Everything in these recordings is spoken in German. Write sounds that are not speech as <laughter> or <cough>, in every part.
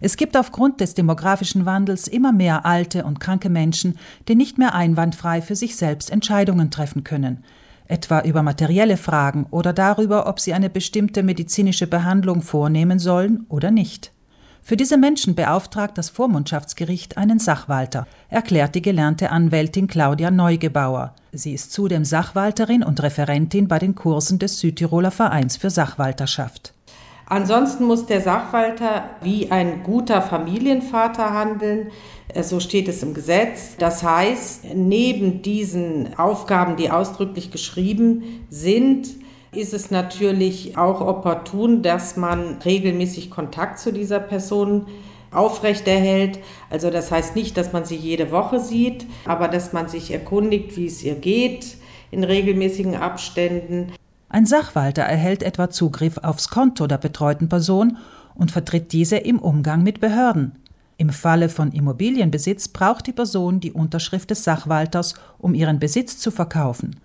Es gibt aufgrund des demografischen Wandels immer mehr alte und kranke Menschen, die nicht mehr einwandfrei für sich selbst Entscheidungen treffen können, etwa über materielle Fragen oder darüber, ob sie eine bestimmte medizinische Behandlung vornehmen sollen oder nicht. Für diese Menschen beauftragt das Vormundschaftsgericht einen Sachwalter, erklärt die gelernte Anwältin Claudia Neugebauer. Sie ist zudem Sachwalterin und Referentin bei den Kursen des Südtiroler Vereins für Sachwalterschaft. Ansonsten muss der Sachwalter wie ein guter Familienvater handeln. Äh, so steht es im Gesetz. Das heißt, neben diesen Aufgaben, die ausdrücklich geschrieben sind, ist es natürlich auch opportun, dass man regelmäßig Kontakt zu dieser Person aufrechterhält. Also das heißt nicht, dass man sie jede Woche sieht, aber dass man sich erkundigt, wie es ihr geht in regelmäßigen Abständen. Ein Sachwalter erhält etwa Zugriff aufs Konto der betreuten Person und vertritt diese im Umgang mit Behörden. Im Falle von Immobilienbesitz braucht die Person die Unterschrift des Sachwalters, um ihren Besitz zu verkaufen.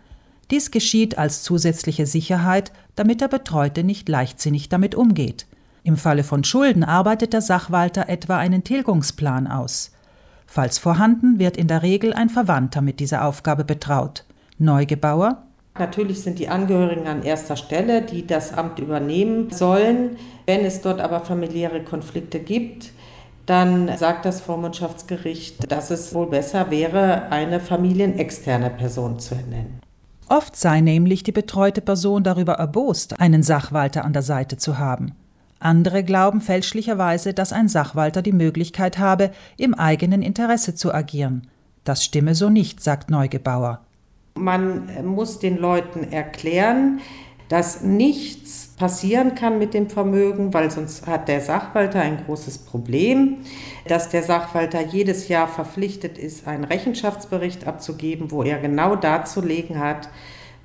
Dies geschieht als zusätzliche Sicherheit, damit der Betreute nicht leichtsinnig damit umgeht. Im Falle von Schulden arbeitet der Sachwalter etwa einen Tilgungsplan aus. Falls vorhanden, wird in der Regel ein Verwandter mit dieser Aufgabe betraut. Neugebauer Natürlich sind die Angehörigen an erster Stelle, die das Amt übernehmen sollen. Wenn es dort aber familiäre Konflikte gibt, dann sagt das Vormundschaftsgericht, dass es wohl besser wäre, eine familienexterne Person zu ernennen. Oft sei nämlich die betreute Person darüber erbost, einen Sachwalter an der Seite zu haben. Andere glauben fälschlicherweise, dass ein Sachwalter die Möglichkeit habe, im eigenen Interesse zu agieren. Das stimme so nicht, sagt Neugebauer. Man muss den Leuten erklären, dass nichts passieren kann mit dem Vermögen, weil sonst hat der Sachwalter ein großes Problem, dass der Sachwalter jedes Jahr verpflichtet ist, einen Rechenschaftsbericht abzugeben, wo er genau darzulegen hat,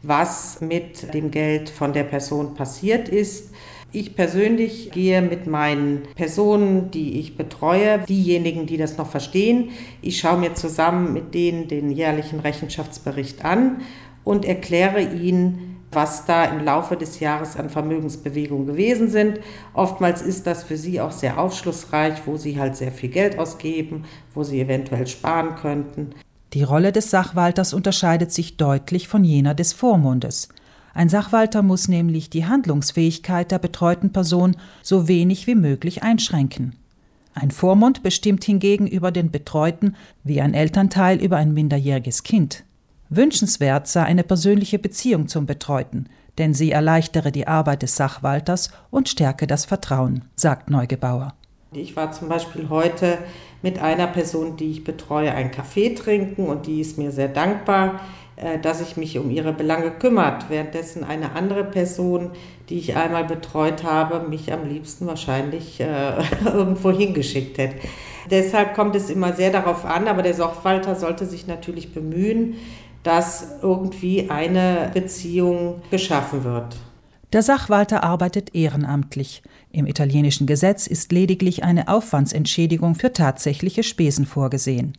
was mit dem Geld von der Person passiert ist ich persönlich gehe mit meinen Personen, die ich betreue, diejenigen, die das noch verstehen, ich schaue mir zusammen mit denen den jährlichen Rechenschaftsbericht an und erkläre ihnen, was da im Laufe des Jahres an Vermögensbewegungen gewesen sind. Oftmals ist das für sie auch sehr aufschlussreich, wo sie halt sehr viel Geld ausgeben, wo sie eventuell sparen könnten. Die Rolle des Sachwalters unterscheidet sich deutlich von jener des Vormundes. Ein Sachwalter muss nämlich die Handlungsfähigkeit der betreuten Person so wenig wie möglich einschränken. Ein Vormund bestimmt hingegen über den Betreuten wie ein Elternteil über ein minderjähriges Kind. Wünschenswert sei eine persönliche Beziehung zum Betreuten, denn sie erleichtere die Arbeit des Sachwalters und stärke das Vertrauen, sagt Neugebauer. Ich war zum Beispiel heute mit einer Person, die ich betreue, einen Kaffee trinken und die ist mir sehr dankbar. Äh, dass ich mich um ihre Belange kümmert, währenddessen eine andere Person, die ich einmal betreut habe, mich am liebsten wahrscheinlich äh, <laughs> irgendwo hingeschickt hätte. Deshalb kommt es immer sehr darauf an, aber der Sorgfalter sollte sich natürlich bemühen, dass irgendwie eine Beziehung geschaffen wird. Der Sachwalter arbeitet ehrenamtlich. Im italienischen Gesetz ist lediglich eine Aufwandsentschädigung für tatsächliche Spesen vorgesehen.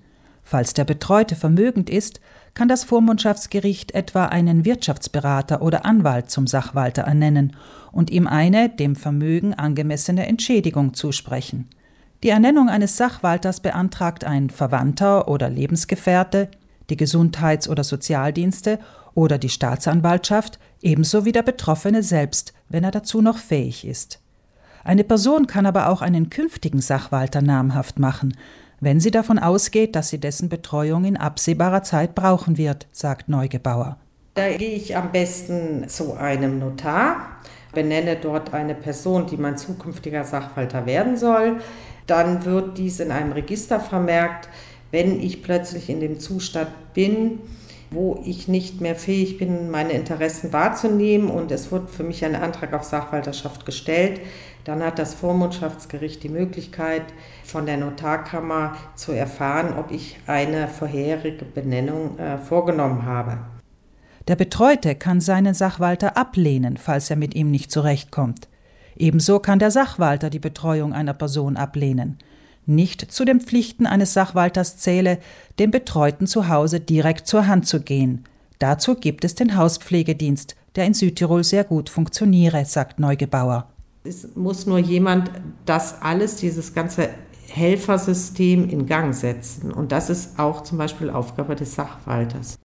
Falls der Betreute vermögend ist, kann das Vormundschaftsgericht etwa einen Wirtschaftsberater oder Anwalt zum Sachwalter ernennen und ihm eine dem Vermögen angemessene Entschädigung zusprechen. Die Ernennung eines Sachwalters beantragt ein Verwandter oder Lebensgefährte, die Gesundheits- oder Sozialdienste oder die Staatsanwaltschaft, ebenso wie der Betroffene selbst, wenn er dazu noch fähig ist. Eine Person kann aber auch einen künftigen Sachwalter namhaft machen, wenn sie davon ausgeht, dass sie dessen Betreuung in absehbarer Zeit brauchen wird, sagt Neugebauer. Da gehe ich am besten zu einem Notar, benenne dort eine Person, die mein zukünftiger Sachwalter werden soll. Dann wird dies in einem Register vermerkt. Wenn ich plötzlich in dem Zustand bin, wo ich nicht mehr fähig bin, meine Interessen wahrzunehmen und es wird für mich ein Antrag auf Sachwalterschaft gestellt, dann hat das Vormundschaftsgericht die Möglichkeit, von der Notarkammer zu erfahren, ob ich eine vorherige Benennung äh, vorgenommen habe. Der Betreute kann seinen Sachwalter ablehnen, falls er mit ihm nicht zurechtkommt. Ebenso kann der Sachwalter die Betreuung einer Person ablehnen. Nicht zu den Pflichten eines Sachwalters zähle, dem Betreuten zu Hause direkt zur Hand zu gehen. Dazu gibt es den Hauspflegedienst, der in Südtirol sehr gut funktioniere, sagt Neugebauer. Es muss nur jemand das alles, dieses ganze Helfersystem in Gang setzen. Und das ist auch zum Beispiel Aufgabe des Sachwalters.